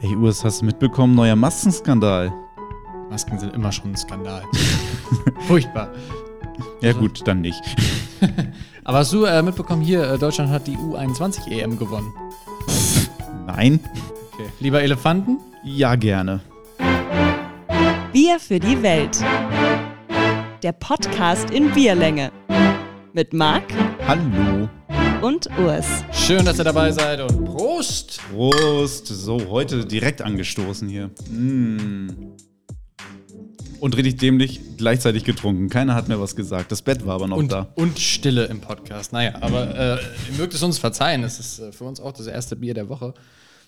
Ey, Urs, hast du mitbekommen? Neuer Maskenskandal. Masken sind immer schon ein Skandal. Furchtbar. Ja, gut, dann nicht. Aber hast du äh, mitbekommen, hier, äh, Deutschland hat die U21 EM E gewonnen. Nein? Okay. Lieber Elefanten? Ja, gerne. Bier für die Welt. Der Podcast in Bierlänge. Mit Marc Hallo. und Urs. Schön, dass ihr dabei seid und Prost! Prost. So, heute direkt angestoßen hier. Mm. Und richtig dämlich gleichzeitig getrunken. Keiner hat mir was gesagt. Das Bett war aber noch Und, da. und Stille im Podcast. Naja, aber äh, ihr mögt es uns verzeihen. Es ist äh, für uns auch das erste Bier der Woche.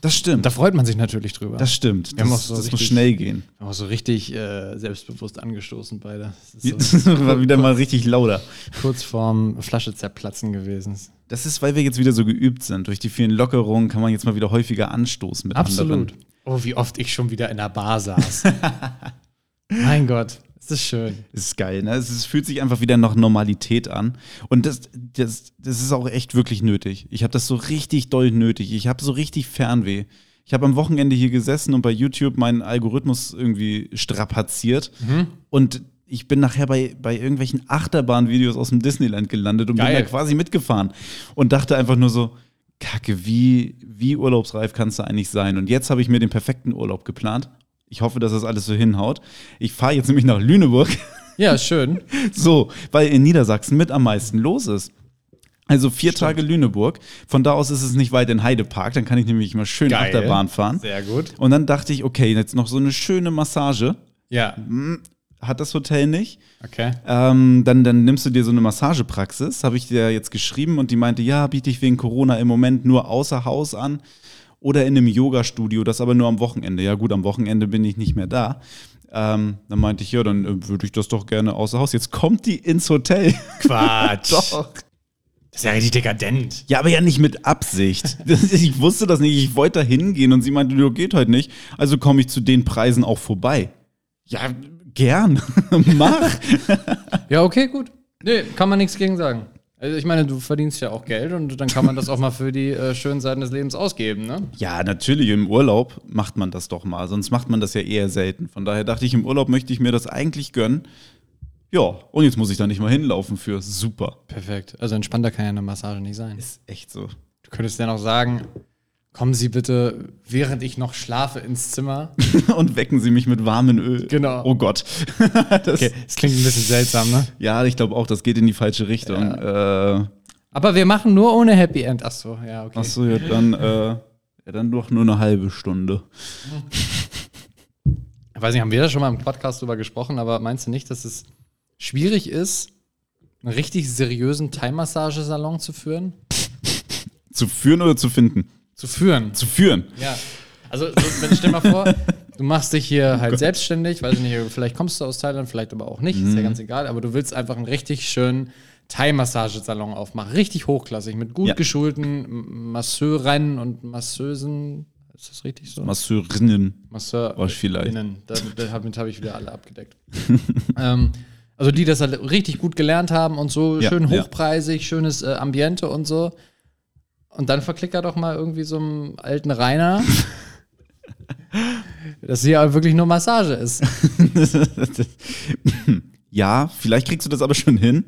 Das stimmt. Da freut man sich natürlich drüber. Das stimmt. Wir haben Das, auch so das muss richtig- schnell gehen. Wir haben auch so richtig äh, selbstbewusst angestoßen beide. Das ist so war wieder mal richtig lauter. kurz vorm Flasche zerplatzen gewesen. Das ist, weil wir jetzt wieder so geübt sind. Durch die vielen Lockerungen kann man jetzt mal wieder häufiger anstoßen mit Absolut. anderen. Oh, wie oft ich schon wieder in der Bar saß. mein Gott, es ist schön. Ist geil, ne? Es, es fühlt sich einfach wieder nach Normalität an. Und das, das, das ist auch echt wirklich nötig. Ich habe das so richtig doll nötig. Ich habe so richtig Fernweh. Ich habe am Wochenende hier gesessen und bei YouTube meinen Algorithmus irgendwie strapaziert. Und ich bin nachher bei, bei irgendwelchen Achterbahn-Videos aus dem Disneyland gelandet und bin Geil. da quasi mitgefahren. Und dachte einfach nur so, Kacke, wie, wie urlaubsreif kannst du eigentlich sein? Und jetzt habe ich mir den perfekten Urlaub geplant. Ich hoffe, dass das alles so hinhaut. Ich fahre jetzt nämlich nach Lüneburg. Ja, schön. So, weil in Niedersachsen mit am meisten los ist. Also vier Tage Lüneburg. Von da aus ist es nicht weit in Heidepark. Dann kann ich nämlich mal schön Geil. Achterbahn fahren. Sehr gut. Und dann dachte ich, okay, jetzt noch so eine schöne Massage. Ja, Hat das Hotel nicht. okay. Ähm, dann, dann nimmst du dir so eine Massagepraxis. Habe ich dir jetzt geschrieben und die meinte, ja, biete ich wegen Corona im Moment nur außer Haus an oder in einem Yoga-Studio, das aber nur am Wochenende. Ja, gut, am Wochenende bin ich nicht mehr da. Ähm, dann meinte ich, ja, dann äh, würde ich das doch gerne außer Haus. Jetzt kommt die ins Hotel. Quatsch. Doch. Das ist ja richtig dekadent. Ja, aber ja nicht mit Absicht. Ich wusste das nicht. Ich wollte da hingehen und sie meinte, du geht heute nicht. Also komme ich zu den Preisen auch vorbei. Ja, gern. Mach. Ja, okay, gut. Nee, kann man nichts gegen sagen. Also ich meine, du verdienst ja auch Geld und dann kann man das auch mal für die äh, schönen Seiten des Lebens ausgeben, ne? Ja, natürlich. Im Urlaub macht man das doch mal. Sonst macht man das ja eher selten. Von daher dachte ich, im Urlaub möchte ich mir das eigentlich gönnen. Ja, und jetzt muss ich da nicht mal hinlaufen für. Super. Perfekt. Also entspannter kann ja eine Massage nicht sein. Ist echt so. Du könntest ja noch sagen, kommen Sie bitte, während ich noch schlafe, ins Zimmer. und wecken sie mich mit warmem Öl. Genau. Oh Gott. das, Okay, das klingt ein bisschen seltsam, ne? Ja, ich glaube auch, das geht in die falsche Richtung. Äh, Aber wir machen nur ohne Happy End. Ach so, ja, okay. Achso, ja, dann, äh, ja, dann doch nur eine halbe Stunde. Ich weiß nicht, haben wir da schon mal im Podcast drüber gesprochen, aber meinst du nicht, dass es schwierig ist, einen richtig seriösen Thai-Massagesalon zu führen? Zu führen oder zu finden? Zu führen. Zu führen. Ja. Also, so, wenn stell mal vor, du machst dich hier halt selbstständig, weiß ich nicht, vielleicht kommst du aus Thailand, vielleicht aber auch nicht, ist ja ganz egal, aber du willst einfach einen richtig schönen Thai-Massagesalon aufmachen. Richtig hochklassig, mit gut Ja. geschulten Masseurinnen und Masseusen. Ist das richtig so? Masseurinnen. Masseur Oh, Damit habe ich wieder alle abgedeckt. ähm, also die das halt richtig gut gelernt haben und so Ja, schön ja. hochpreisig, schönes äh, Ambiente und so. Und dann verklickert doch mal irgendwie so einem alten Rainer, dass hier halt wirklich nur Massage ist. ja, vielleicht kriegst du das aber schon hin,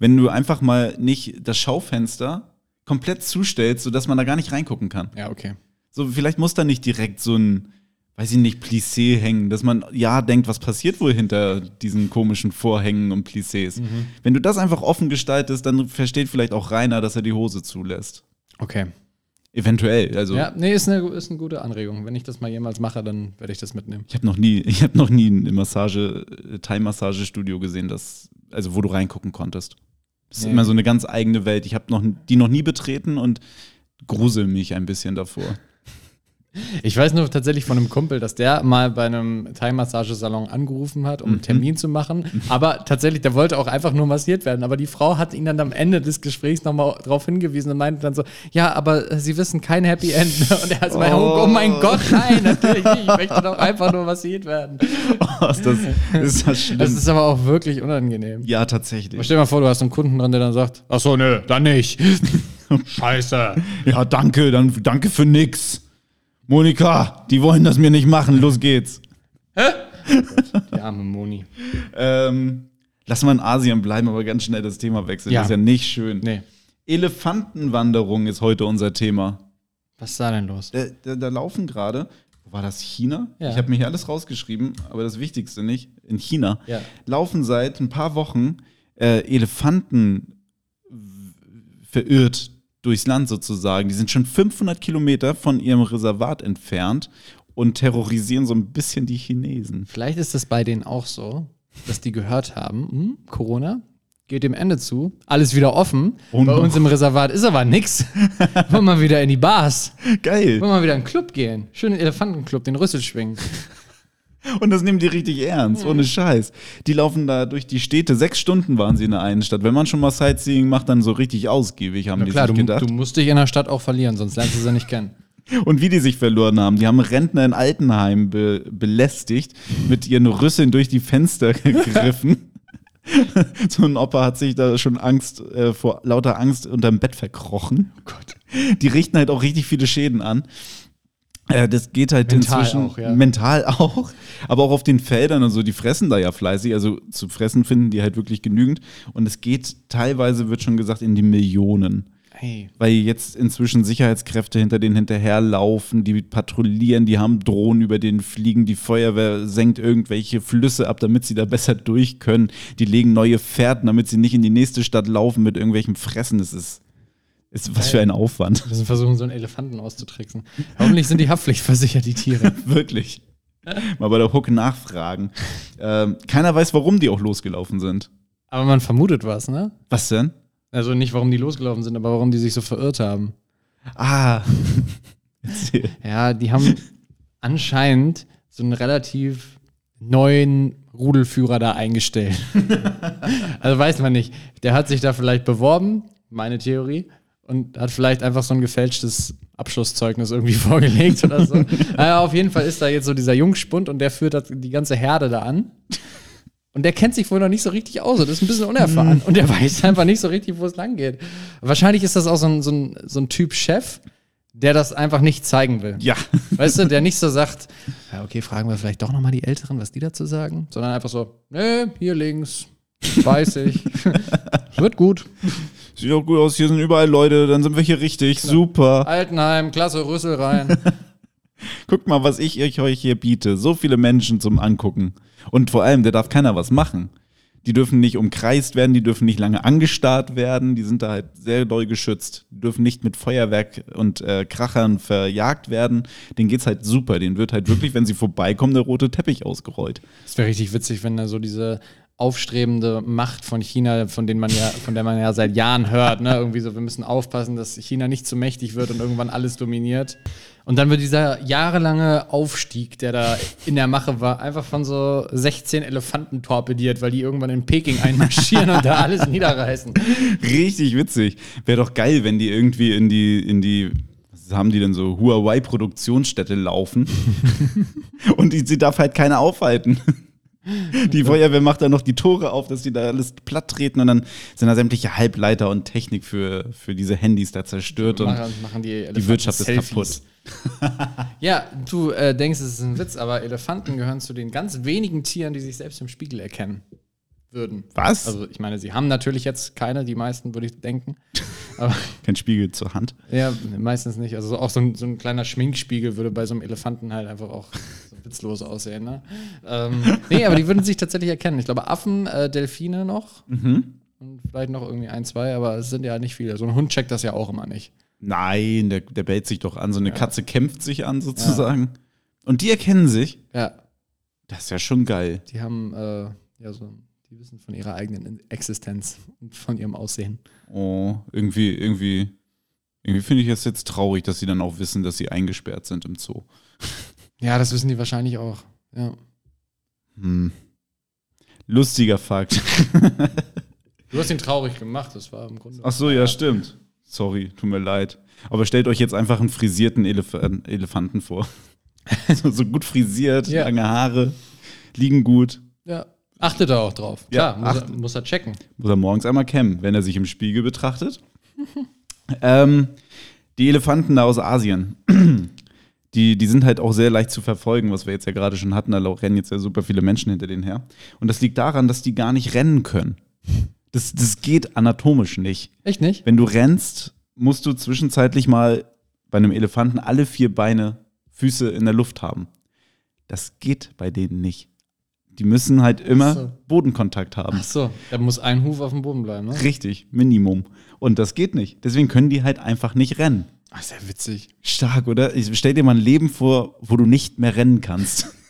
wenn du einfach mal nicht das Schaufenster komplett zustellst, sodass man da gar nicht reingucken kann. Ja, okay. So, vielleicht muss da nicht direkt so ein, weiß ich nicht, Plissé hängen, dass man ja denkt, was passiert wohl hinter diesen komischen Vorhängen und Plissés. Mhm. Wenn du das einfach offen gestaltest, dann versteht vielleicht auch Rainer, dass er die Hose zulässt. Okay. Eventuell. Also Ja, nee, ist eine, ist eine gute Anregung. Wenn ich das mal jemals mache, dann werde ich das mitnehmen. ich habe noch nie, ich habe noch nie ein Massage, äh, Thai-Massagestudio gesehen, das, also wo du reingucken konntest. Das ist Nee. immer so eine ganz eigene Welt. Ich habe noch die noch nie betreten und grusel mich ein bisschen davor. Ich weiß nur tatsächlich von einem Kumpel, dass der mal bei einem Thai-Massagesalon angerufen hat, um einen Termin zu machen. Aber tatsächlich, der wollte auch einfach nur massiert werden. Aber die Frau hat ihn dann am Ende des Gesprächs nochmal darauf hingewiesen und meinte dann so: Ja, aber Sie wissen kein Happy End. Und er hat so, oh. oh mein Gott, nein, natürlich nicht. Ich möchte doch einfach nur massiert werden. Oh, ist das, ist das schlimm? Das ist aber auch wirklich unangenehm. ja, tatsächlich. Stell dir mal vor, du hast einen Kunden dran, der dann sagt: Ach so, nö, dann nicht. Scheiße. Ja, danke, dann danke für nix. Monika, die wollen das mir nicht machen, los geht's. Die arme Moni. Ähm, lass mal in Asien bleiben, aber ganz schnell das Thema wechseln. Ja. Das ist ja nicht schön. Nee. Elefantenwanderung ist heute unser Thema. Was ist da denn los? Da, da, da laufen gerade, wo war das China? Ja. Ich habe mir hier alles rausgeschrieben, aber das Wichtigste nicht. In China Ja. laufen seit ein paar Wochen äh, Elefanten verirrt durchs Land sozusagen. Die sind schon 500 Kilometer von ihrem Reservat entfernt und terrorisieren so ein bisschen die Chinesen. Vielleicht ist es bei denen auch so, dass die gehört haben, hm, Corona geht dem Ende zu, alles wieder offen. Oh bei no. uns im Reservat ist aber nix. Wollen wir wieder in die Bars. Geil. Wollen wir wieder in den Club gehen. Schönen Elefantenclub, den Rüssel schwingen. Und das nehmen die richtig ernst, ohne Scheiß. Die laufen da durch die Städte. Sechs Stunden waren sie in der einen Stadt. Wenn man schon mal Sightseeing macht, dann so richtig ausgiebig, haben Na die klar, du, sich gedacht. du musst dich in der Stadt auch verlieren, sonst lernst du sie nicht kennen. Und wie die sich verloren haben. Die haben Rentner in Altenheim be belästigt, mit ihren Rüsseln durch die Fenster gegriffen. so ein Opa hat sich da schon Angst, äh, vor lauter Angst unterm Bett verkrochen. Oh Gott. Die richten halt auch richtig viele Schäden an. Äh, das geht halt Mental inzwischen auch, ja. mental auch, aber auch auf den Feldern und so, die fressen da ja fleißig, also zu fressen finden die halt wirklich genügend und es geht teilweise, wird schon gesagt, in die Millionen Hey. weil jetzt inzwischen Sicherheitskräfte hinter denen hinterherlaufen, die patrouillieren, die haben Drohnen über denen fliegen, die Feuerwehr senkt irgendwelche Flüsse ab, damit sie da besser durch können. Die legen neue Fährten, damit sie nicht in die nächste Stadt laufen mit irgendwelchem Fressen. Das ist, ist was für ein Aufwand. Wir müssen versuchen, so einen Elefanten auszutricksen. Hoffentlich sind die haftpflichtversichert, die Tiere. Wirklich. Mal bei der Hook nachfragen. Ähm, keiner weiß, warum die auch losgelaufen sind. Aber man vermutet was, ne? Was denn? Also nicht, warum die losgelaufen sind, aber warum die sich so verirrt haben. Ah. Ja, die haben anscheinend so einen relativ neuen Rudelführer da eingestellt. also weiß man nicht. Der hat sich da vielleicht beworben, meine Theorie, und hat vielleicht einfach so ein gefälschtes Abschlusszeugnis irgendwie vorgelegt oder so. naja, auf jeden Fall ist da jetzt so dieser Jungspund und der führt das- die ganze Herde da an. Und der kennt sich wohl noch nicht so richtig aus. Das ist ein bisschen unerfahren. Und der weiß einfach nicht so richtig, wo es lang geht. Wahrscheinlich ist das auch so ein, so ein, so ein Typ Chef, der das einfach nicht zeigen will. Ja. Weißt du, der nicht so sagt, ja, okay, fragen wir vielleicht doch nochmal die Älteren, was die dazu sagen, sondern einfach so, nee, hier links, weiß ich, wird gut. Sieht doch gut aus, hier sind überall Leute, dann sind wir hier richtig. Super. Altenheim, klasse, Rüssel rein. Guckt mal, was ich euch euch hier biete. So viele Menschen zum Angucken. Und vor allem, da darf keiner was machen. Die dürfen nicht umkreist werden, die dürfen nicht lange angestarrt werden, die sind da halt sehr doll geschützt. Die dürfen nicht mit Feuerwerk und äh, Krachern verjagt werden. Denen geht's halt super. Denen wird halt wirklich, wenn sie vorbeikommen, der rote Teppich ausgerollt. Das wäre richtig witzig, wenn da so diese aufstrebende Macht von China, von denen man ja, von der man ja seit Jahren hört, ne? Irgendwie so, wir müssen aufpassen, dass China nicht zu mächtig wird und irgendwann alles dominiert. Und dann wird dieser jahrelange Aufstieg, der da in der Mache war, einfach von so 16 Elefanten torpediert, weil die irgendwann in Peking einmarschieren und da alles niederreißen. Richtig witzig. Wäre doch geil, wenn die irgendwie in die, in die, was haben die denn so, Huawei-Produktionsstätte laufen. und die, sie darf halt keiner aufhalten. Die Feuerwehr macht dann noch die Tore auf, dass die da alles platt treten und dann sind da sämtliche Halbleiter und Technik für, für diese Handys da zerstört. Und machen, machen die, die Wirtschaft ist Selfies. ja, du äh, denkst, es ist ein Witz, aber Elefanten gehören zu den ganz wenigen Tieren, die sich selbst im Spiegel erkennen würden. was? Also ich meine, sie haben natürlich jetzt keine, die meisten würde ich denken. Kein Spiegel zur Hand. ja, meistens nicht. Also auch so ein, so ein kleiner Schminkspiegel würde bei so einem Elefanten halt einfach auch so witzlos aussehen. Ne? Ähm, nee, aber die würden sich tatsächlich erkennen. Ich glaube, Affen, äh, Delfine noch Mhm. und vielleicht noch irgendwie ein, zwei, aber es sind ja nicht viele. So ein Hund checkt das ja auch immer nicht. Nein, der, der bellt sich doch an. So eine Katze kämpft sich an, sozusagen. Und die erkennen sich. Ja, Das ist ja schon geil. die haben, äh, ja, so, die wissen von ihrer eigenen Existenz und von ihrem Aussehen. Oh, irgendwie, irgendwie, irgendwie finde ich es jetzt traurig, dass sie dann auch wissen, dass sie eingesperrt sind im Zoo. Ja, das wissen die wahrscheinlich auch. Ja. Hm. Lustiger Fakt. Du hast ihn traurig gemacht, das war im Grunde. Ach so, ja, stimmt. Sorry, tut mir leid. Aber stellt euch jetzt einfach einen frisierten Elef Elefanten vor. so, so gut frisiert, Ja. lange Haare, liegen gut. Ja. Achtet er auch drauf. Ja, Klar, muss, er, muss er checken. Muss er morgens einmal kämmen, wenn er sich im Spiegel betrachtet. ähm, die Elefanten da aus Asien. Die, die sind halt auch sehr leicht zu verfolgen, was wir jetzt ja gerade schon hatten. Da rennen jetzt ja super viele Menschen hinter denen her. Und das liegt daran, dass die gar nicht rennen können. Das, das geht anatomisch nicht. Echt nicht? Wenn du rennst, musst du zwischenzeitlich mal bei einem Elefanten alle vier Beine, Füße in der Luft haben. Das geht bei denen nicht. Die müssen halt immer so. Bodenkontakt haben. Ach so, da muss ein Huf auf dem Boden bleiben, ne? Richtig, Minimum. Und das geht nicht. Deswegen können die halt einfach nicht rennen. Ach, ist ja witzig. Stark, oder? Ich stell dir mal ein Leben vor, wo du nicht mehr rennen kannst.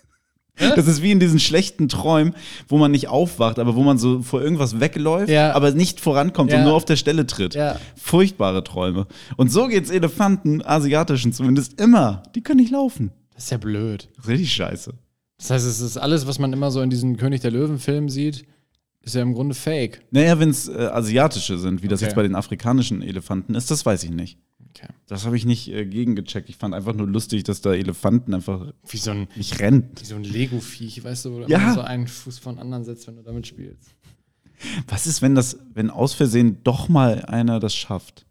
Das ist wie in diesen schlechten Träumen, wo man nicht aufwacht, aber wo man so vor irgendwas wegläuft, Ja. aber nicht vorankommt und Ja. nur auf der Stelle tritt. Ja. Furchtbare Träume. Und so geht's Elefanten, asiatischen zumindest, immer. Die können nicht laufen. Das ist ja blöd. Richtig scheiße. Das heißt, es ist alles, was man immer so in diesen König der Löwen-Filmen sieht, ist ja im Grunde fake. Naja, wenn es äh, asiatische sind, wie das Okay. jetzt bei den afrikanischen Elefanten ist, das weiß ich nicht. Okay. Das habe ich nicht äh, gegengecheckt. Ich fand einfach nur lustig, dass da Elefanten einfach Wie so ein, nicht rennen. wie so ein Lego-Viech, weißt du, wo du Ja. immer so einen Fuß von anderen setzt, wenn du damit spielst. Was ist, wenn das, wenn aus Versehen doch mal einer das schafft?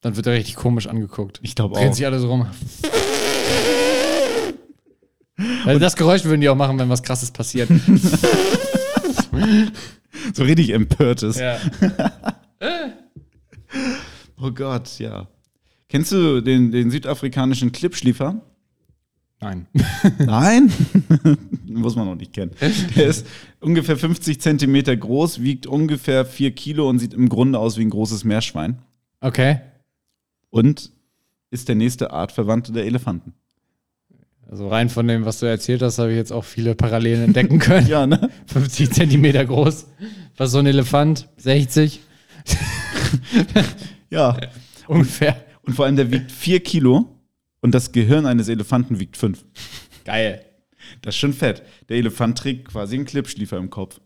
Dann wird er richtig komisch angeguckt. Ich glaube Drehen auch. sich alle so rum. Weil das Geräusch würden die auch machen, wenn was krasses passiert. So richtig empört ist. ja. Oh Gott, ja. Kennst du den, den südafrikanischen Klippschliefer? Nein. Nein? Muss man noch nicht kennen. Der ist ungefähr 50 Zentimeter groß, wiegt ungefähr 4 Kilo und sieht im Grunde aus wie ein großes Meerschwein. Okay. Und ist der nächste Artverwandte der Elefanten. Also rein von dem, was du erzählt hast, habe ich jetzt auch viele Parallelen entdecken können. Ja, ne? 50 Zentimeter groß. Was so ein Elefant? 60 Ja. ungefähr. Und vor allem, der wiegt 4 Kilo und das Gehirn eines Elefanten wiegt 5. Geil. Das ist schon fett. Der Elefant trägt quasi einen Klippschliefer im Kopf.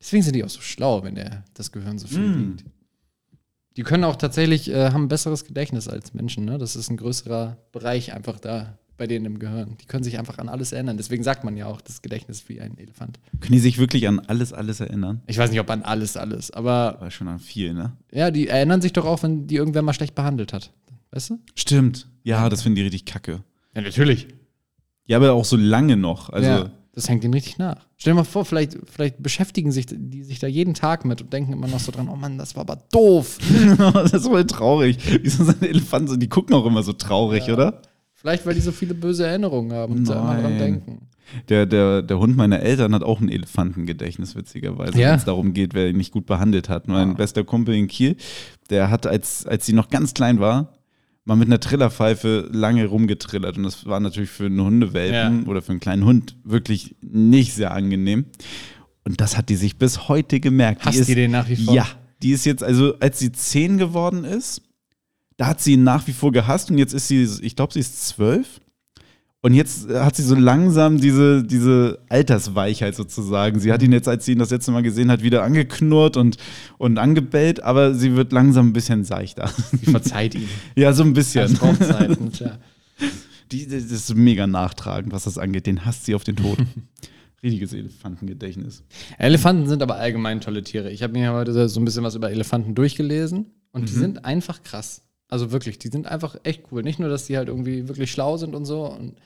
Deswegen sind die auch so schlau, wenn der das Gehirn so viel Mm. wiegt. Die können auch tatsächlich, äh, haben ein besseres Gedächtnis als Menschen. Ne? Das ist ein größerer Bereich einfach da bei denen im Gehirn. Die können sich einfach an alles erinnern. Deswegen sagt man ja auch, das Gedächtnis ist wie ein Elefant. Können die sich wirklich an alles, alles erinnern? Ich weiß nicht, ob an alles, alles, aber War schon an viel, ne? ja, die erinnern sich doch auch, wenn die irgendwer mal schlecht behandelt hat. Weißt du? Stimmt. Ja, das finden die richtig kacke. Ja, natürlich. Ja, aber auch so lange noch. Also, ja, das hängt ihnen richtig nach. Stell dir mal vor, vielleicht, vielleicht beschäftigen sich die sich da jeden Tag mit und denken immer noch so dran, oh Mann, das war aber doof. das ist voll traurig. Wieso sind Elefanten so? Die gucken auch immer so traurig, Ja. oder? Vielleicht, weil die so viele böse Erinnerungen haben und da immer dran denken. Der, der, der Hund meiner Eltern hat auch ein Elefantengedächtnis, witzigerweise, Ja? wenn es darum geht, wer ihn nicht gut behandelt hat. Mein Ah. bester Kumpel in Kiel, der hat, als, als sie noch ganz klein war, mal mit einer Trillerpfeife lange rumgetrillert. Und das war natürlich für einen Hundewelpen Ja. oder für einen kleinen Hund wirklich nicht sehr angenehm. Und das hat die sich bis heute gemerkt. Hasst die ist, die den nach wie vor? Ja, die ist jetzt, also als sie zehn geworden ist, da hat sie ihn nach wie vor gehasst und jetzt ist sie, ich glaube, sie ist zwölf. Und jetzt äh, hat sie so langsam diese, diese Altersweichheit sozusagen. Sie hat ihn jetzt, als sie ihn das letzte Mal gesehen hat, wieder angeknurrt und, und angebellt, aber sie wird langsam ein bisschen seichter. Die verzeiht ihm. ja, so ein Das bisschen. braucht Zeit. ja. Die, das ist mega nachtragend, was das angeht. Den hasst sie auf den Tod. Riesiges Elefantengedächtnis. Elefanten sind aber allgemein tolle Tiere. Ich habe mir heute so ein bisschen was über Elefanten durchgelesen und Mhm. die sind einfach krass. Also wirklich, die sind einfach echt cool. Nicht nur, dass die halt irgendwie wirklich schlau sind und so. Und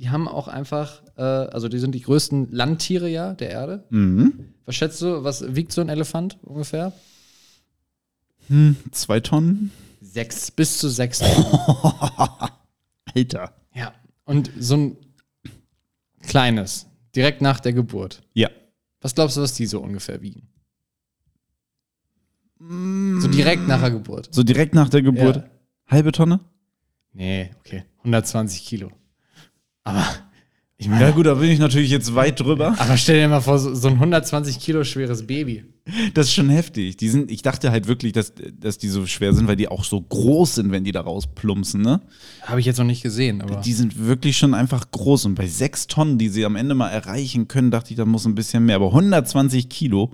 die haben auch einfach, äh, also die sind die größten Landtiere ja der Erde. Mhm. Was schätzt du, was wiegt so ein Elefant ungefähr? Hm, zwei Tonnen? Sechs, bis zu sechs Tonnen. Alter. ja. Und so ein kleines, direkt nach der Geburt. Ja. Was glaubst du, was die so ungefähr wiegen? So direkt nach der Geburt. So direkt nach der Geburt. Ja. Halbe Tonne? Nee, okay. 120 Kilo. Aber ich meine, Ja, gut, da bin ich natürlich jetzt weit drüber. aber stell dir mal vor, so, so ein 120 Kilo schweres Baby. Das ist schon heftig. Die sind, ich dachte halt wirklich, dass, dass die so schwer sind, weil die auch so groß sind, wenn die da rausplumpsen, ne? Habe ich jetzt noch nicht gesehen, aber. Die sind wirklich schon einfach groß. Und bei sechs Tonnen, die sie am Ende mal erreichen können, dachte ich, da muss ein bisschen mehr. Aber 120 Kilo.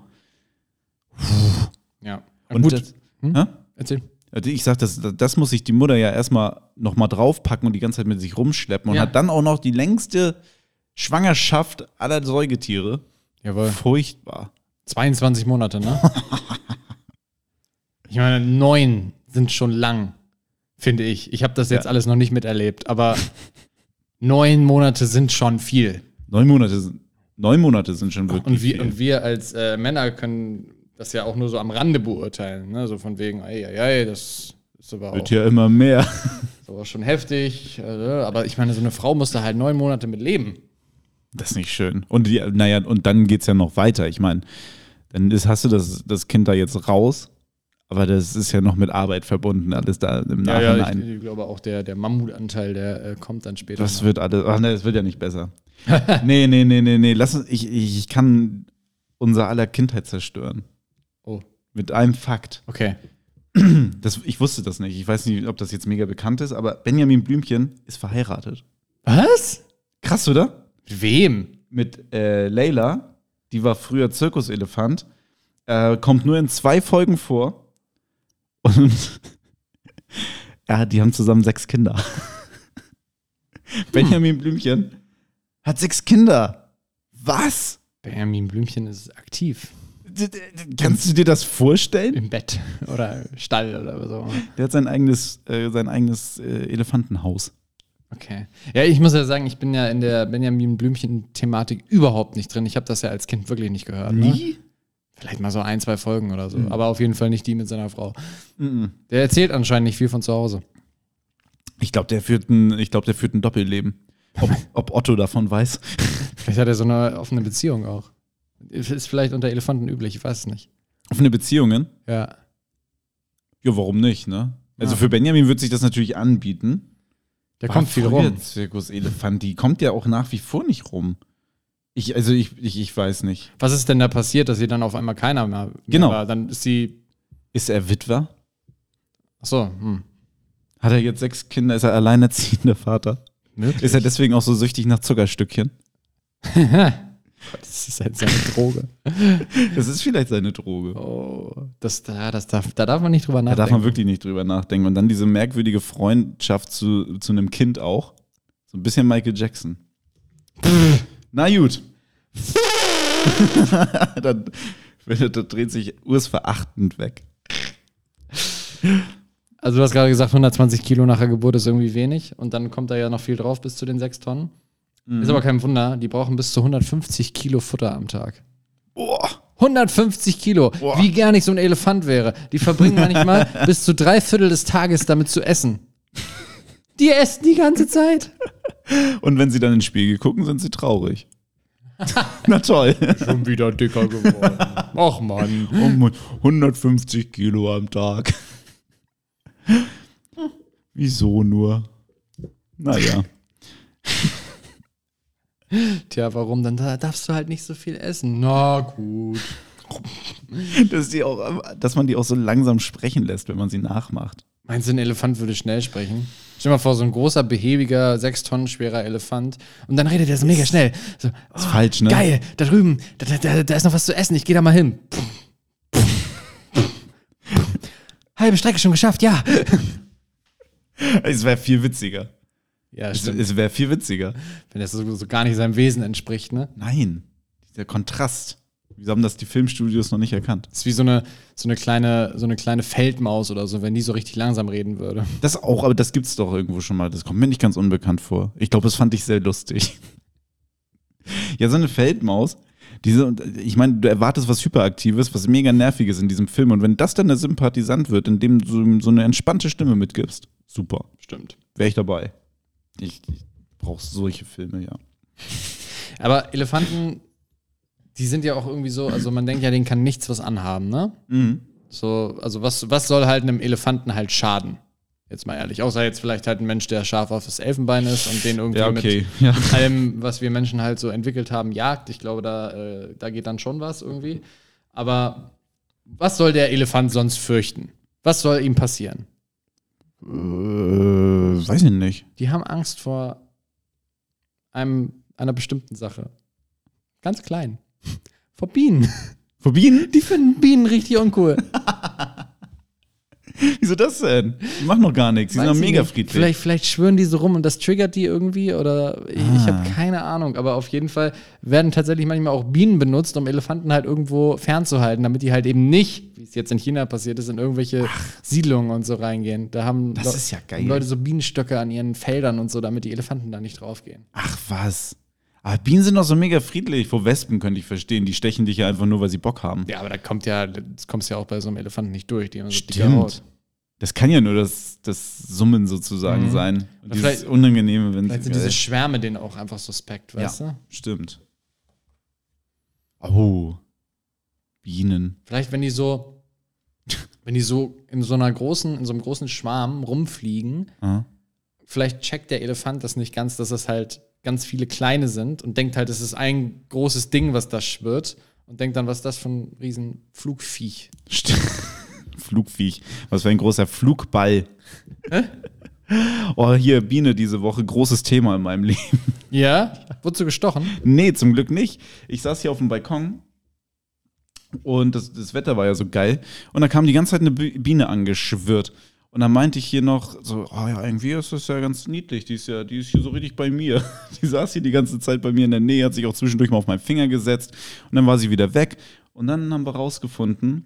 ja. Und gut. das- hm? Erzähl. Also ich sag, das, das muss sich die Mutter ja erstmal nochmal draufpacken und die ganze Zeit mit sich rumschleppen und Ja. hat dann auch noch die längste Schwangerschaft aller Säugetiere. Jawohl. Furchtbar. 22 Monate, ne? ich meine, neun sind schon lang. Finde ich. Ich habe das jetzt Ja. alles noch nicht miterlebt, aber neun Monate sind schon viel. Neun Monate sind, neun Monate sind schon wirklich Und wir, viel. und wir als äh, Männer können das ja auch nur so am Rande beurteilen. Ne? So von wegen, ey, ey, ey, das ist aber auch, Wird ja immer mehr. ist aber schon heftig. Äh, aber ich meine, so eine Frau muss da halt neun Monate mit leben. Das ist nicht schön. Und die, naja, und dann geht es ja noch weiter. Ich meine, dann ist, hast du das, das Kind da jetzt raus, aber das ist ja noch mit Arbeit verbunden, alles da im Ja, ja, Nachhinein. ich, ich glaube auch der, der Mammutanteil, der äh, kommt dann später. das noch. wird alles, ach nee, das wird ja nicht besser. nee, nee, nee, nee, nee, lass uns, ich, ich, ich kann unser aller Kindheit zerstören. Mit einem Fakt. okay. Das, ich wusste das nicht. Ich weiß nicht, ob das jetzt mega bekannt ist, aber Benjamin Blümchen ist verheiratet. Was? Krass, oder? Mit wem? mit äh, Layla, die war früher Zirkuselefant, äh, kommt nur in zwei Folgen vor. Und ja, die haben zusammen sechs Kinder. Benjamin Blümchen hat sechs Kinder. Was? Benjamin Blümchen ist aktiv. Kannst du dir das vorstellen? Im Bett oder Stall oder so. Der hat sein eigenes, äh, sein eigenes äh, Elefantenhaus. Okay. Ja, ich muss ja sagen, ich bin ja in der Benjamin Blümchen-Thematik überhaupt nicht drin. Ich habe das ja als Kind wirklich nicht gehört. Ne? Vielleicht mal so ein, zwei Folgen oder so. Aber auf jeden Fall nicht die mit seiner Frau. Mhm. Der erzählt anscheinend nicht viel von zu Hause. Ich glaube, der führt ein, ich glaube, der führt ein Doppelleben. Ob, ob Otto davon weiß. Vielleicht hat er so eine offene Beziehung auch. Ist vielleicht unter Elefanten üblich, ich weiß es nicht. Offene Beziehungen? Ja. Ja, warum nicht, ne? Also Ja. für Benjamin wird sich das natürlich anbieten. Der kommt viel rum. Zirkus Elefant, die kommt ja auch nach wie vor nicht rum. Ich, also ich, ich, ich weiß nicht. Was ist denn da passiert, dass sie dann auf einmal keiner mehr, mehr Genau. war? Dann ist sie. Ist er Witwer? Achso, hm. Hat er jetzt sechs Kinder? Ist er alleinerziehender Vater? Möglich. Ist er deswegen auch so süchtig nach Zuckerstückchen? das ist halt seine Droge. Das ist vielleicht seine Droge. Oh, das, da, das darf, da darf man nicht drüber Da nachdenken. darf man wirklich nicht drüber nachdenken. Und dann diese merkwürdige Freundschaft zu, zu einem Kind auch. So ein bisschen Michael Jackson. Na gut. dann, da dreht sich Urs verachtend weg. Also du hast gerade gesagt, 120 Kilo nach der Geburt ist irgendwie wenig und dann kommt da ja noch viel drauf bis zu den 6 Tonnen. Ist aber kein Wunder, die brauchen bis zu 150 Kilo Futter am Tag. Boah. 150 Kilo, Boah. wie gern ich so ein Elefant wäre. Die verbringen manchmal bis zu drei Viertel des Tages damit zu essen. Die essen die ganze Zeit. Und wenn sie dann ins Spiegel gucken, sind sie traurig. Na toll. Schon wieder dicker geworden. Ach. Oh Mann, 150 Kilo am Tag. Wieso nur? Naja. Tja, warum? Dann da darfst du halt nicht so viel essen. Na gut. Dass, die auch, dass man die auch so langsam sprechen lässt, wenn man sie nachmacht. Meinst du, ein Elefant würde schnell sprechen? Stell dir mal vor, so ein großer, behäbiger, sechs Tonnen schwerer Elefant. Und dann redet er so mega schnell. So, Das ist falsch, ne? geil, da drüben, da, da, da ist noch was zu essen, ich gehe da mal hin. Halbe Strecke schon geschafft, ja. Es wäre viel witziger. Ja, Es, stimmt. es wäre viel witziger. Wenn das so, so gar nicht seinem Wesen entspricht, ne? Nein. Der Kontrast. Wieso haben das die Filmstudios noch nicht erkannt? Das ist wie so eine, so eine kleine, so eine kleine Feldmaus oder so, wenn die so richtig langsam reden würde. Das auch, aber das gibt's doch irgendwo schon mal. Das kommt mir nicht ganz unbekannt vor. Ich glaube, das fand ich sehr lustig. Ja, so eine Feldmaus. Diese, ich meine, du erwartest was Hyperaktives, was mega nerviges in diesem Film. Und wenn das dann der Sympathisant wird, indem du so eine entspannte Stimme mitgibst, super. Stimmt. Wäre ich dabei. Ich, ich brauche solche Filme, ja. Aber Elefanten, die sind ja auch irgendwie so, also man denkt ja, denen kann nichts was anhaben, ne? Mhm. So, also was, was soll halt einem Elefanten halt schaden? Jetzt mal ehrlich. Außer jetzt vielleicht halt ein Mensch, der scharf auf das Elfenbein ist und den irgendwie Ja, mit, okay. Ja. mit allem, was wir Menschen halt so entwickelt haben, jagt. Ich glaube, da, äh, da geht dann schon was irgendwie. Aber was soll der Elefant sonst fürchten? Was soll ihm passieren? Äh, weiß ich nicht. Die haben Angst vor einem, einer bestimmten Sache. Ganz klein. Vor Bienen. Vor Bienen? Die finden Bienen richtig uncool. Wieso das denn? Die machen noch gar nichts. Die sind Weiß ich mega nicht. friedlich. Vielleicht, vielleicht schwören die so rum und das triggert die irgendwie oder ich, ich Ah. habe keine Ahnung. Aber auf jeden Fall werden tatsächlich manchmal auch Bienen benutzt, um Elefanten halt irgendwo fernzuhalten, damit die halt eben nicht, wie es jetzt in China passiert ist, in irgendwelche Siedlungen und so reingehen. Da haben, ist ja Leute so Bienenstöcke an ihren Feldern und so, damit die Elefanten da nicht draufgehen. Ach was. Aber Bienen sind doch so mega friedlich. Vor Wespen könnte ich verstehen. Die stechen dich ja einfach nur, weil sie Bock haben. Ja, aber da kommt ja, das kommst ja auch bei so einem Elefanten nicht durch. Die haben so dicke Haut. Stimmt. Das kann ja nur das, das Summen sozusagen Mhm. sein. Und dieses vielleicht- Unangenehme, wenn Vielleicht sind diese Schwärme denen auch einfach suspekt, weißt ja, du? stimmt. Oh. Bienen. Vielleicht, wenn die so, wenn die so in so einer großen, in so einem großen Schwarm rumfliegen, Ah. vielleicht checkt der Elefant das nicht ganz, dass das halt ganz viele kleine sind und denkt halt, es ist ein großes Ding, was da schwirrt und denkt dann, was ist das für ein riesen Flugviech? Flugviech. Was für ein großer Flugball. Oh, hier, Biene diese Woche, großes Thema in meinem Leben. Ja? Wurdest du gestochen? Nee, zum Glück nicht. Ich saß hier auf dem Balkon und das, das Wetter war ja so geil. Und da kam die ganze Zeit eine Bi- Biene angeschwirrt. Und dann meinte ich hier noch so, oh ja, irgendwie ist das ja ganz niedlich. Die ist ja, die ist hier so richtig bei mir. Die saß hier die ganze Zeit bei mir in der Nähe, hat sich auch zwischendurch mal auf meinen Finger gesetzt. Und dann war sie wieder weg. Und dann haben wir rausgefunden,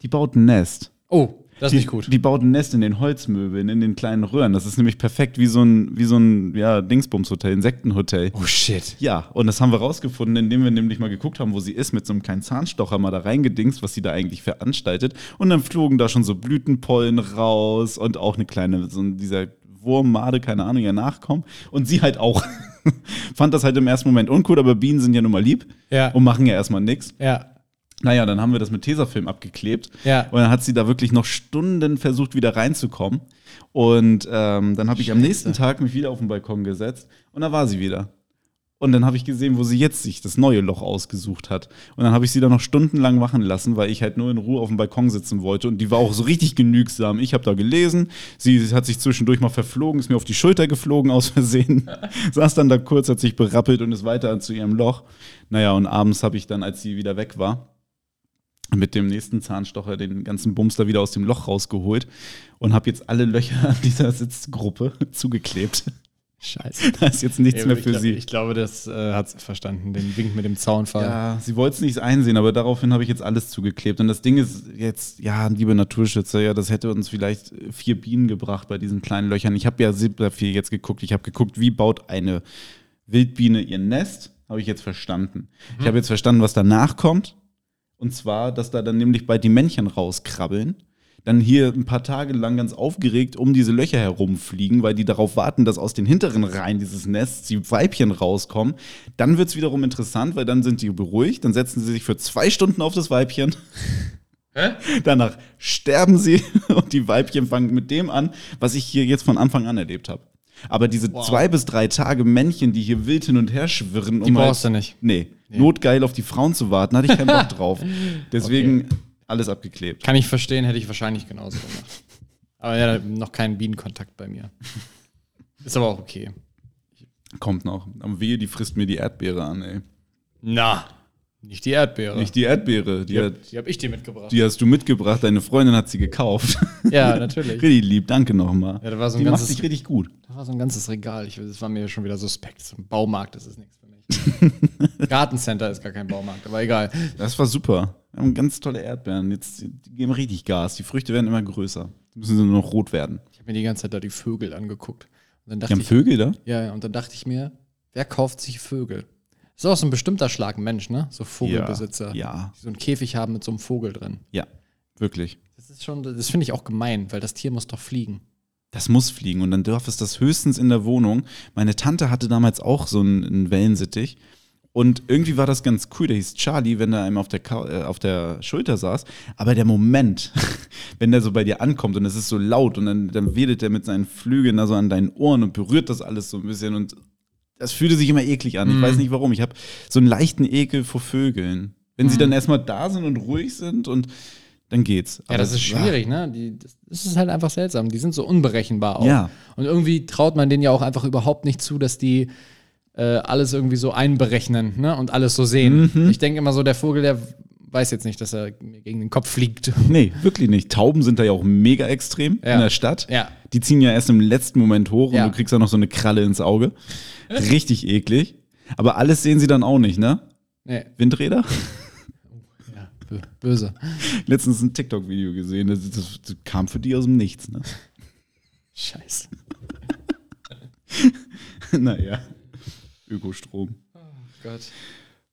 die baut ein Nest. Oh, das ist die, nicht gut. Die baut ein Nest in den Holzmöbeln, in den kleinen Röhren. Das ist nämlich perfekt wie so ein, wie so ein ja, Dingsbums-Hotel, Insektenhotel. Oh shit. Ja, und das haben wir rausgefunden, indem wir nämlich mal geguckt haben, wo sie ist, mit so einem kleinen Zahnstocher mal da reingedingst, was sie da eigentlich veranstaltet. Und dann flogen da schon so Blütenpollen raus und auch eine kleine, so dieser Wurmmade, keine Ahnung, ihr Nachkommen. Und sie halt auch. Fand das halt im ersten Moment uncool, aber Bienen sind ja nun mal lieb Ja. und machen ja erstmal nichts. Ja. Naja, dann haben wir das mit Tesafilm abgeklebt. Ja. Und dann hat sie da wirklich noch Stunden versucht, wieder reinzukommen. Und ähm, dann habe ich am nächsten Tag mich wieder auf den Balkon gesetzt und da war sie wieder. Und dann habe ich gesehen, wo sie jetzt sich das neue Loch ausgesucht hat. Und dann habe ich sie da noch stundenlang wachen lassen, weil ich halt nur in Ruhe auf dem Balkon sitzen wollte. Und die war auch so richtig genügsam. Ich habe da gelesen. Sie hat sich zwischendurch mal verflogen, ist mir auf die Schulter geflogen aus Versehen. Saß dann da kurz, hat sich berappelt und ist weiter zu ihrem Loch. Naja, und abends habe ich dann, als sie wieder weg war, mit dem nächsten Zahnstocher den ganzen Bums da wieder aus dem Loch rausgeholt und habe jetzt alle Löcher an dieser Sitzgruppe zugeklebt. Scheiße. Da ist jetzt nichts Ja, mehr für glaub, sie. Ich glaube, das äh, hat sie verstanden, den Wink mit dem Zaunfall. Ja, sie wollte es nicht einsehen, aber daraufhin habe ich jetzt alles zugeklebt. Und das Ding ist jetzt, ja, liebe Naturschützer, ja, das hätte uns vielleicht vier Bienen gebracht bei diesen kleinen Löchern. Ich habe ja sehr viel jetzt geguckt. Ich habe geguckt, wie baut eine Wildbiene ihr Nest. Habe ich jetzt verstanden. Ich habe jetzt verstanden, was danach kommt. Und zwar, dass da dann nämlich bald die Männchen rauskrabbeln. Dann hier ein paar Tage lang ganz aufgeregt um diese Löcher herumfliegen, weil die darauf warten, dass aus den hinteren Reihen dieses Nests die Weibchen rauskommen. Dann wird es wiederum interessant, weil dann sind die beruhigt. Dann setzen sie sich für zwei Stunden auf das Weibchen. Danach sterben sie und die Weibchen fangen mit dem an, was ich hier jetzt von Anfang an erlebt habe. Aber diese Wow. zwei bis drei Tage Männchen, die hier wild hin und her schwirren, Die brauchst du nicht. Nee, notgeil auf die Frauen zu warten, hatte ich keinen Bock drauf. Deswegen Okay. alles abgeklebt. Kann ich verstehen, hätte ich wahrscheinlich genauso gemacht. Aber ja, noch keinen Bienenkontakt bei mir. Ist aber auch okay. Kommt noch. Am Wehe, die frisst mir die Erdbeere an, ey. Na, nicht die Erdbeere. Nicht die Erdbeere, die, die, hat, hab, die ich dir mitgebracht. die hast du mitgebracht, deine Freundin hat sie gekauft. ja, natürlich. richtig lieb, danke nochmal. Ja, da war so ein die macht ganzes- sich richtig gut. Da war so ein ganzes Regal. Ich, das war mir schon wieder suspekt. So ein Baumarkt, das ist nichts für mich. Gartencenter ist gar kein Baumarkt, aber egal. Das war super. Wir haben ganz tolle Erdbeeren. Jetzt die geben richtig Gas. Die Früchte werden immer größer. Die müssen nur noch rot werden. Ich habe mir die ganze Zeit da die Vögel angeguckt. Und dann Die dachte haben ich, Vögel da? ja, ja, und dann dachte ich mir, wer kauft sich Vögel? Das ist auch so ein bestimmter Schlag Mensch, ne? So Vogelbesitzer. Ja, Die so einen Käfig haben mit so einem Vogel drin. ja, wirklich. Das ist schon, das finde ich auch gemein, weil das Tier muss doch fliegen. Das muss fliegen und dann darf es das höchstens in der Wohnung. Meine Tante hatte damals auch so einen, einen Wellensittich und irgendwie war das ganz cool. Der hieß Charlie, wenn er einem auf der, äh, auf der Schulter saß. Aber der Moment, wenn der so bei dir ankommt und es ist so laut und dann, dann wedelt er mit seinen Flügeln da so an deinen Ohren und berührt das alles so ein bisschen und das fühlte sich immer eklig an. Ich Mhm. weiß nicht warum. Ich habe so einen leichten Ekel vor Vögeln. Wenn sie Mhm. dann erstmal da sind und ruhig sind und dann geht's. Ja, das ist schwierig, ne? Die, das, das ist halt einfach seltsam. Die sind so unberechenbar auch. Ja. Und irgendwie traut man denen ja auch einfach überhaupt nicht zu, dass die äh, alles irgendwie so einberechnen ne? und alles so sehen. Mhm. Ich denke immer so, der Vogel, der weiß jetzt nicht, dass er mir gegen den Kopf fliegt. Nee, wirklich nicht. Tauben sind da ja auch mega extrem Ja. in der Stadt. Ja. Die ziehen ja erst im letzten Moment hoch Ja. und du kriegst dann noch so eine Kralle ins Auge. Richtig eklig. Aber alles sehen sie dann auch nicht, ne? Nee, Windräder? ja, bö- böse. Letztens ein TikTok-Video gesehen, das, das, das kam für die aus dem Nichts, ne? Scheiße. naja. Ökostrom. Gott.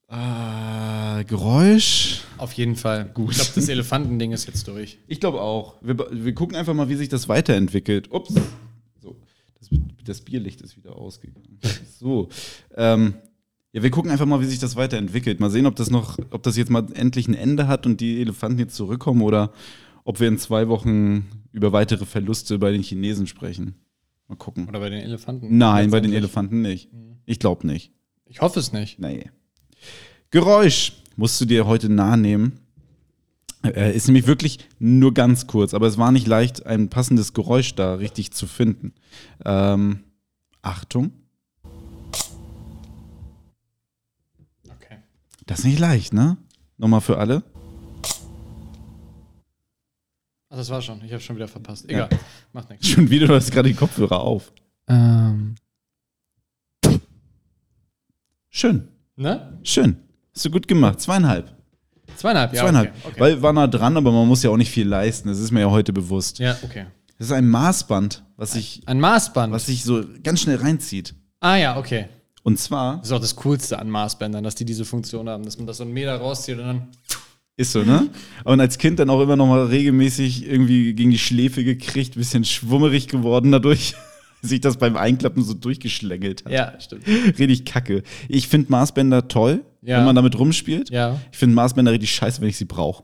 Ah, Geräusch. Auf jeden Fall. Gut. Ich glaube, das Elefantending ist jetzt durch. Ich glaube auch. Wir, wir gucken einfach mal, wie sich das weiterentwickelt. Ups. So, das, das Bierlicht ist wieder ausgegangen. So. Ähm, ja, wir gucken einfach mal, wie sich das weiterentwickelt. Mal sehen, ob das noch, ob das jetzt mal endlich ein Ende hat und die Elefanten jetzt zurückkommen oder ob wir in zwei Wochen über weitere Verluste bei den Chinesen sprechen. Mal gucken. Oder bei den Elefanten. Nein, bei den. Elefanten nicht. Ich glaube nicht. Ich hoffe es nicht. Nee. Geräusch musst du dir heute nahe nehmen. Äh, ist nämlich wirklich nur ganz kurz, aber es war nicht leicht, ein passendes Geräusch da richtig zu finden. Ähm, Achtung, Okay. das ist nicht leicht, ne? Nochmal für alle. Ach, das war schon. Ich habe schon wieder verpasst. Egal. Macht nichts. Schon wieder, du hast gerade die Kopfhörer auf. Ähm. Schön, Ne? schön. Hast du gut gemacht. Zweieinhalb. Zweieinhalb, ja. Zweieinhalb. Okay. okay. Weil war nah dran, aber man muss ja auch nicht viel leisten. Das ist mir ja heute bewusst. ja, okay. Das ist ein Maßband, was sich, Ein Maßband. was sich so ganz schnell reinzieht. Ah ja, okay. Und zwar Das ist auch das Coolste an Maßbändern, dass die diese Funktion haben, dass man das so einen Meter rauszieht und dann. Ist so, ne? Und als Kind dann auch immer noch mal regelmäßig irgendwie gegen die Schläfe gekriegt, bisschen schwummerig geworden dadurch, sich das beim Einklappen so durchgeschlängelt hat. Ja, stimmt. Richtig kacke. Ich finde Maßbänder toll, Ja. wenn man damit rumspielt. Ja. Ich finde Maßbänder richtig scheiße, wenn ich sie brauche.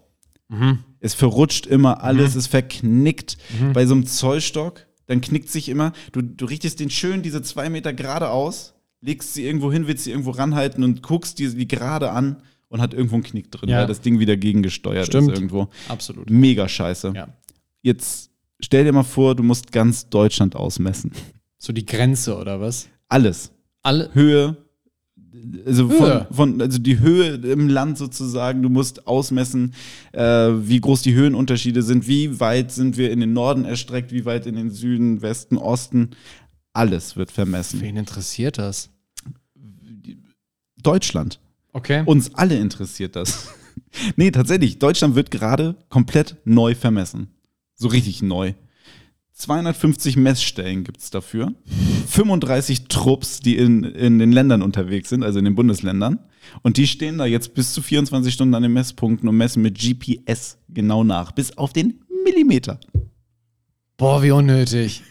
Es verrutscht immer alles, es verknickt. Bei so einem Zollstock, dann knickt sich immer, du, du richtest den schön diese zwei Meter gerade aus, legst sie irgendwo hin, willst sie irgendwo ranhalten und guckst die, die gerade an und hat irgendwo einen Knick drin, Ja. weil das Ding wieder gegengesteuert Stimmt. ist irgendwo. Absolut. Mega scheiße. Ja. Jetzt stell dir mal vor, du musst ganz Deutschland ausmessen. So die Grenze oder was? Alles. Alle. Höhe, also Höhe. Von, von, also die Höhe im Land sozusagen, du musst ausmessen, äh, wie groß die Höhenunterschiede sind, wie weit sind wir in den Norden erstreckt, wie weit in den Süden, Westen, Osten. Alles wird vermessen. Wen interessiert das? Deutschland. Okay. Uns alle interessiert das. nee, tatsächlich, Deutschland wird gerade komplett neu vermessen. So richtig neu. 250 Messstellen gibt es dafür. 35 Trupps, die in, in den Ländern unterwegs sind, also in den Bundesländern. Und die stehen da jetzt bis zu 24 Stunden an den Messpunkten und messen mit GPS genau nach. Bis auf den Millimeter. Boah, wie unnötig.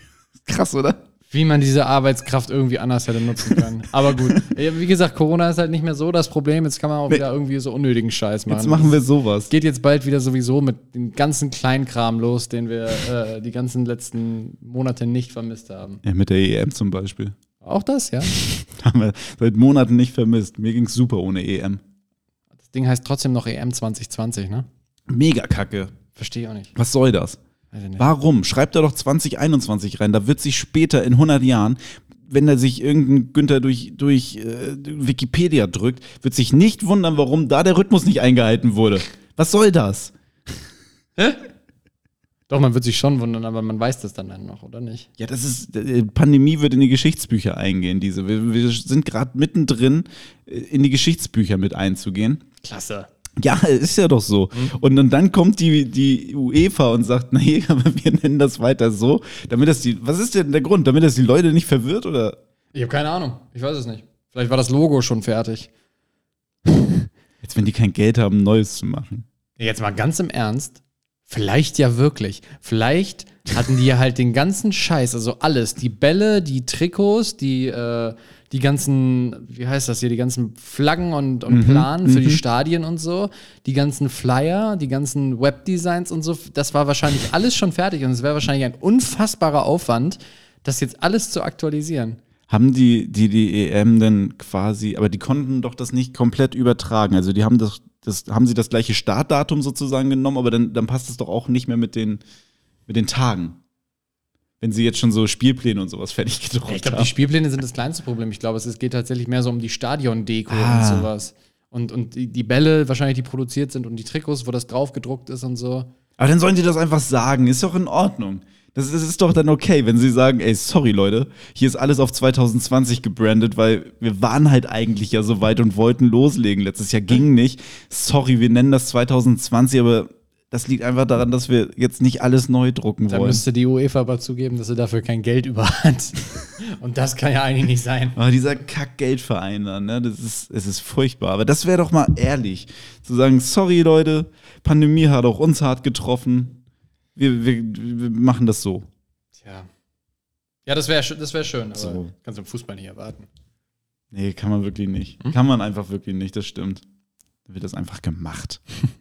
Krass, oder? Wie man diese Arbeitskraft irgendwie anders hätte nutzen können. Aber gut. Wie gesagt, Corona ist halt nicht mehr so das Problem. Jetzt kann man auch Nee. wieder irgendwie so unnötigen Scheiß machen. Jetzt machen wir sowas. Geht jetzt bald wieder sowieso mit dem ganzen Kleinkram los, den wir äh, die ganzen letzten Monate nicht vermisst haben. Ja, mit der EM zum Beispiel. Auch das, ja? Haben wir seit Monaten nicht vermisst. Mir ging's super ohne EM. Das Ding heißt trotzdem noch EM 2020, ne? Mega kacke. Verstehe auch nicht. Was soll das? Warum? Schreibt da doch 2021 rein. Da wird sich später in 100 Jahren, wenn da sich irgendein Günther durch, durch äh, Wikipedia drückt, wird sich nicht wundern, warum da der Rhythmus nicht eingehalten wurde. Was soll das? Doch, man wird sich schon wundern, aber man weiß das dann, dann noch, oder nicht? Ja, das ist, äh, Pandemie wird in die Geschichtsbücher eingehen, diese. Wir, wir sind gerade mittendrin, äh, in die Geschichtsbücher mit einzugehen. Klasse. Ja, ist ja doch so. Und dann, dann kommt die, die UEFA und sagt, nee, aber wir nennen das weiter so, damit das die, was ist denn der Grund? Damit das die Leute nicht verwirrt oder? Ich habe keine Ahnung. Ich weiß es nicht. Vielleicht war das Logo schon fertig. Jetzt, wenn die kein Geld haben, Neues zu machen. Jetzt mal ganz im Ernst. Vielleicht ja wirklich. Vielleicht hatten die ja halt den ganzen Scheiß, also alles. Die Bälle, die Trikots, die, äh, die ganzen, wie heißt das hier, die ganzen Flaggen und, und Planen für die Stadien und so, die ganzen Flyer, die ganzen Webdesigns und so, das war wahrscheinlich alles schon fertig und es wäre wahrscheinlich ein unfassbarer Aufwand, das jetzt alles zu aktualisieren. Haben die, die die EM denn quasi, aber die konnten doch das nicht komplett übertragen. Also die haben das, das haben sie das gleiche Startdatum sozusagen genommen, aber dann, dann passt es doch auch nicht mehr mit den, mit den Tagen. Wenn sie jetzt schon so Spielpläne und sowas fertig gedruckt Ich glaube, haben. die Spielpläne sind das kleinste Problem. Ich glaube, es geht tatsächlich mehr so um die Stadion-Deko Ah. und sowas. Und, und die, die Bälle wahrscheinlich, die produziert sind und die Trikots, wo das drauf gedruckt ist und so. Aber dann sollen die das einfach sagen. Ist doch in Ordnung. Das, das ist doch dann okay, wenn sie sagen, ey, sorry Leute, hier ist alles auf 2020 gebrandet, weil wir waren halt eigentlich ja so weit und wollten loslegen. Letztes Jahr ging nicht. Sorry, wir nennen das 2020, aber das liegt einfach daran, dass wir jetzt nicht alles neu drucken Da wollen. müsste die UEFA aber zugeben, dass sie dafür kein Geld über hat. Und das kann ja eigentlich nicht sein. Aber dieser Kack-Geldverein dann, ne, das ist, es ist furchtbar. Aber das wäre doch mal ehrlich, zu sagen, sorry Leute, Pandemie hat auch uns hart getroffen. Wir, wir, wir machen das so. Tja. Ja, das wäre das wär schön, aber So. kannst du im Fußball nicht erwarten. Nee, kann man wirklich nicht. Hm? Kann man einfach wirklich nicht, das stimmt. Da wird das einfach gemacht.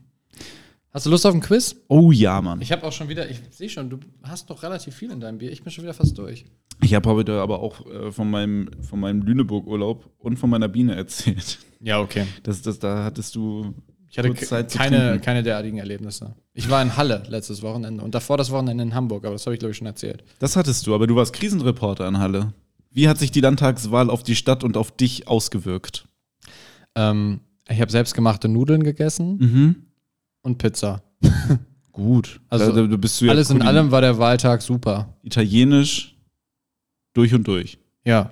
Hast du Lust auf ein Quiz? Oh ja, Mann. Ich habe auch schon wieder, ich sehe schon, du hast noch relativ viel in deinem Bier. Ich bin schon wieder fast durch. Ich habe heute aber auch äh, von meinem, von meinem Lüneburg-Urlaub und von meiner Biene erzählt. Ja, okay. Das, das, da hattest du Ich hatte Zeit keine, trinken. keine derartigen Erlebnisse. Ich war in Halle letztes Wochenende und davor das Wochenende in Hamburg, aber das habe ich, glaube ich, schon erzählt. Das hattest du, aber du warst Krisenreporter in Halle. Wie hat sich die Landtagswahl auf die Stadt und auf dich ausgewirkt? Ähm, ich habe selbstgemachte Nudeln gegessen Mhm. Und Pizza. Gut. Also Also du bist du ja Alles in allem war der Wahltag super. Italienisch durch und durch. Ja,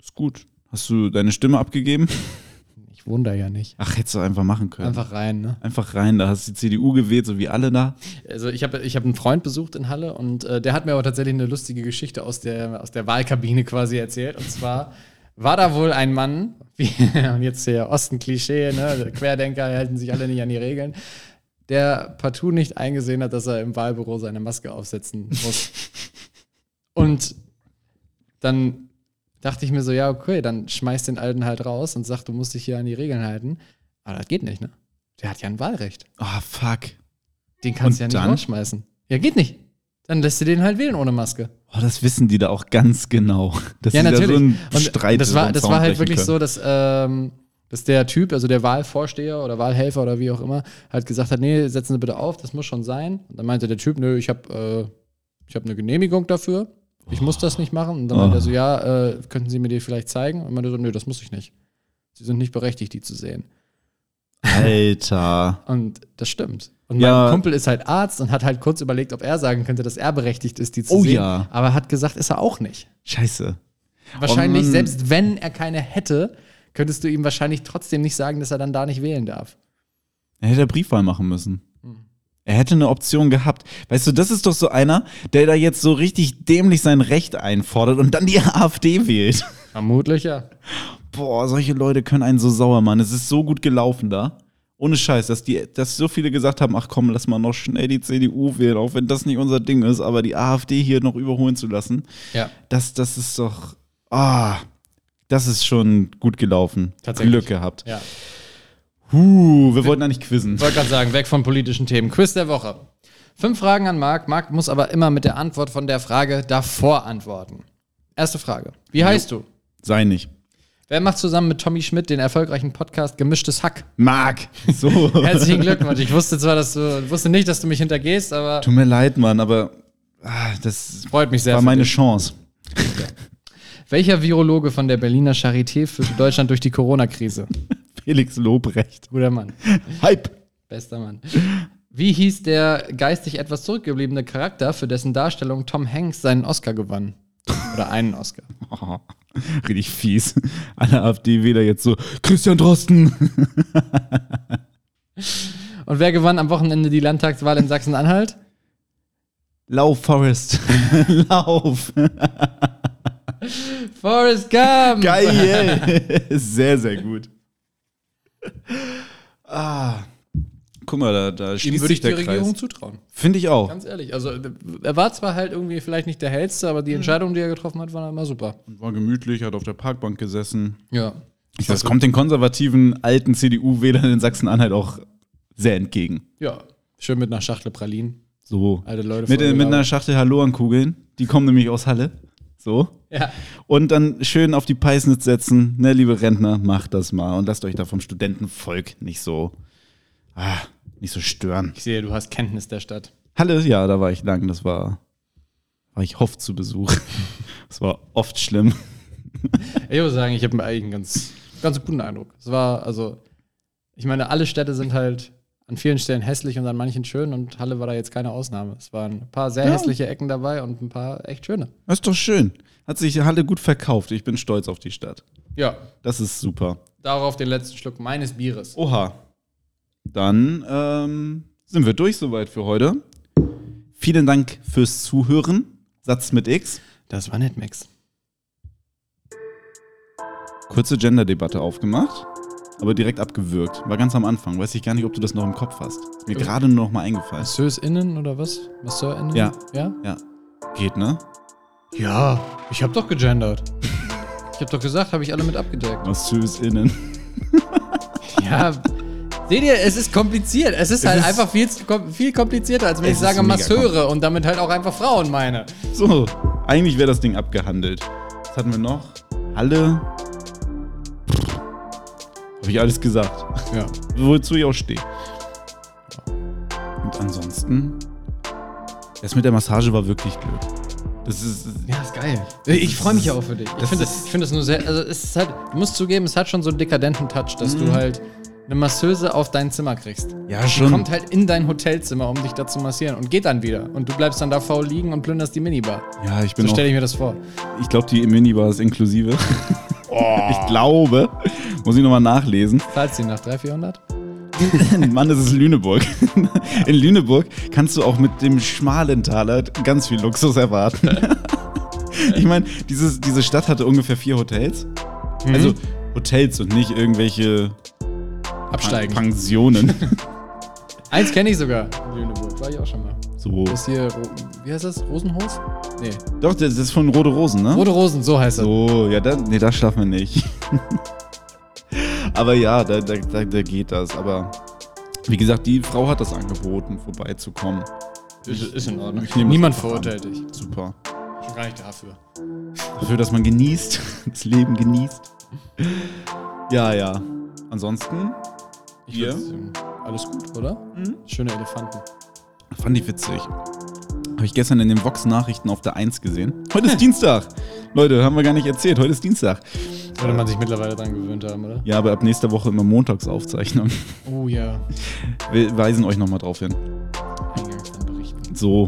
Ist gut. Hast du deine Stimme abgegeben? ich wohne da ja nicht. Ach, hättest du einfach machen können. Einfach rein, ne? Einfach rein. Da hast du die CDU gewählt, so wie alle da. Also ich habe ich hab einen Freund besucht in Halle und äh, der hat mir aber tatsächlich eine lustige Geschichte aus der, aus der Wahlkabine quasi erzählt. Und zwar war da wohl ein Mann, wie, und jetzt hier Osten-Klischee, ne? Querdenker halten sich alle nicht an die Regeln, der partout nicht eingesehen hat, dass er im Wahlbüro seine Maske aufsetzen muss. und dann dachte ich mir so, ja, okay, dann schmeiß den Alten halt raus und sag, du musst dich hier an die Regeln halten. Aber das geht nicht, ne? Der hat ja ein Wahlrecht. Ah, fuck. Den kannst du ja nicht rausschmeißen. Ja, geht nicht. Dann lässt du den halt wählen ohne Maske. Oh, das wissen die da auch ganz genau. Das ja, natürlich. ja so ein Und Streit. das war, das war halt wirklich können. so, dass, ähm, dass der Typ, also der Wahlvorsteher oder Wahlhelfer oder wie auch immer, halt gesagt hat, nee, setzen Sie bitte auf, das muss schon sein. Und dann meinte der Typ, nö, ich habe äh, ich hab eine Genehmigung dafür. Ich muss das nicht machen. Und dann meinte er so, ja, äh, könnten Sie mir die vielleicht zeigen? Und meinte so, nö, das muss ich nicht. Sie sind nicht berechtigt, die zu sehen. Alter. Und das stimmt. Und Ja. mein Kumpel ist halt Arzt und hat halt kurz überlegt, ob er sagen könnte, dass er berechtigt ist, die zu Oh sehen. ja. Aber hat gesagt, ist er auch nicht. Scheiße. Wahrscheinlich, Mann. selbst wenn er keine hätte, könntest du ihm wahrscheinlich trotzdem nicht sagen, dass er dann da nicht wählen darf. Er hätte Briefwahl machen müssen. Hm. Er hätte eine Option gehabt. Weißt du, das ist doch so einer, der da jetzt so richtig dämlich sein Recht einfordert und dann die AfD wählt. Vermutlich ja. Boah, solche Leute können einen so sauer machen. Es ist so gut gelaufen da. Ohne Scheiß, dass, die, dass so viele gesagt haben, ach komm, lass mal noch schnell die CDU wählen, auch wenn das nicht unser Ding ist, aber die AfD hier noch überholen zu lassen, Ja. das, das ist doch, ah, das ist schon gut gelaufen. Tatsächlich. Glück gehabt. ja. Huh, wir wollten eigentlich quizzen. Ich wollte gerade sagen, weg von politischen Themen. Quiz der Woche. Fünf Fragen an Marc. Marc muss aber immer mit der Antwort von der Frage davor antworten. Erste Frage. Wie heißt du? Sei nicht. Wer macht zusammen mit Tommy Schmidt den erfolgreichen Podcast Gemischtes Hack? Marc, so. Herzlichen Glückwunsch. Ich wusste zwar, dass du wusste nicht, dass du mich hintergehst, aber Tut mir leid, Mann, aber ah, das freut mich sehr. war meine dich. Chance. Welcher Virologe von der Berliner Charité führte Deutschland durch die Corona-Krise? Felix Lobrecht. Guter Mann. Hype. Bester Mann. Wie hieß der geistig etwas zurückgebliebene Charakter, für dessen Darstellung Tom Hanks seinen Oscar gewann? Oder einen Oscar. Richtig fies. Alle AfD-Wähler jetzt so, Christian Drosten. Und wer gewann am Wochenende die Landtagswahl in Sachsen-Anhalt? Lauf, Forrest. Lauf. Forrest Gump! Geil. sehr, sehr gut. Ah. Guck mal, da, da Ihm schließt würde sich ich die der Regierung Kreis. zutrauen. Finde ich auch. Ganz ehrlich. Also, er war zwar halt irgendwie vielleicht nicht der hellste, aber die Entscheidungen, die er getroffen hat, waren immer super. War gemütlich, hat auf der Parkbank gesessen. Ja. Das kommt den konservativen alten CDU-Wählern in Sachsen-Anhalt auch sehr entgegen. Ja. Schön mit einer Schachtel Pralinen. So. Alte Leute Mit, mit einer. Schachtel Halloan-Kugeln. Die kommen nämlich aus Halle. So. Ja. Und dann schön auf die Peisnitz setzen. Ne, liebe Rentner, macht das mal. Und lasst euch da vom Studentenvolk nicht so, ah, nicht so stören. Ich sehe, du hast Kenntnis der Stadt. Halle, ja, da war ich lang. Das war, war ich oft zu Besuch. Das war oft schlimm. Ich muss sagen, ich habe eigentlich ein ganz ganz guten Eindruck. Es war, also, ich meine, alle Städte sind halt an vielen Stellen hässlich und an manchen schön und Halle war da jetzt keine Ausnahme. Es waren ein paar sehr Ja. hässliche Ecken dabei und ein paar echt schöne. Das ist doch schön. Hat sich Halle gut verkauft. Ich bin stolz auf die Stadt. Ja, Das ist super. darauf den letzten Schluck meines Bieres. Oha. Dann ähm, sind wir durch soweit für heute. Vielen Dank fürs Zuhören. Satz mit X. Das war nicht Max. Kurze Gender-Debatte aufgemacht, aber direkt abgewürgt. War ganz am Anfang. Weiß ich gar nicht, ob du das noch im Kopf hast. Ist mir Ja. gerade nur noch mal eingefallen. MasseurInnen oder was? MasseurInnen? Ja. Ja? Ja. Geht, ne? Ja, ich hab doch gegendert. Ich hab doch gesagt, habe ich alle mit abgedeckt. MasseursInnen. Ja, seht ihr, es ist kompliziert. Es ist Es halt ist- einfach viel, viel komplizierter, als wenn Es ich sage Masseure und damit halt auch einfach Frauen meine. So, eigentlich wäre das Ding abgehandelt. Was hatten wir noch? Halle. Habe ich alles gesagt. Ja. Wozu ich auch stehe. Und ansonsten, das mit der Massage war wirklich Glück. Das ist. Ja, ist geil. Ich freue mich ja auch für dich. Ich Das finde ich find das nur sehr, also es ist halt, du musst zugeben, es hat schon so einen dekadenten Touch, dass du halt eine Masseuse auf dein Zimmer kriegst. Ja, Die schon. kommt halt in dein Hotelzimmer, um dich da zu massieren und geht dann wieder. Und du bleibst dann da faul liegen und plünderst die Minibar. Ja, ich bin So stelle ich mir das vor. Ich glaube, die Minibar ist inklusive. Ich glaube. Muss ich nochmal nachlesen. Zahlst du die nach 300, 400? Mann, das ist Lüneburg. In Lüneburg kannst du auch mit dem Schmalentaler ganz viel Luxus erwarten. Ich meine, diese Stadt hatte ungefähr vier Hotels. Also Hotels und nicht irgendwelche Absteigen. Pensionen. Eins kenne ich sogar. in Lüneburg, war ich auch schon mal. So. Das ist hier, wie heißt das? Rosenhaus? Nee. Doch, das ist von Rote Rosen, ne? Rote Rosen, so heißt das. So, ja, da, nee, das schaffen wir nicht. Aber ja, da, da, da, da geht das. Aber wie gesagt, die Frau hat das angeboten, vorbeizukommen. Ist, ist in Ordnung. Ich nehme das Niemand verurteilt dich. Super. Schon gar nicht dafür. Dafür, dass man genießt, das Leben genießt. Ja, ja. Ansonsten Ich ähm, alles gut, oder? Mhm. Schöne Elefanten. fand ich witzig. Habe ich gestern in den Vox-Nachrichten auf der 1 gesehen. Heute ist Dienstag. Leute, haben wir gar nicht erzählt. Heute ist Dienstag. Würde man sich mittlerweile dran gewöhnt haben, oder? Ja, aber ab nächster Woche immer Montagsaufzeichnung. Oh ja. Wir weisen euch nochmal drauf hin. Eingangs dann berichten. So,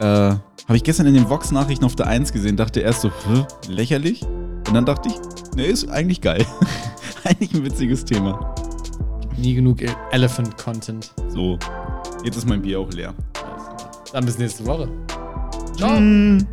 äh, habe ich gestern in den Vox-Nachrichten auf der 1 gesehen, dachte erst so, Hä, lächerlich? Und dann dachte ich, nee, ist eigentlich geil. eigentlich ein witziges Thema. Nie genug E- Elephant-Content. So, jetzt ist mein Bier auch leer. Dann bis nächste Woche. Ciao. Mm.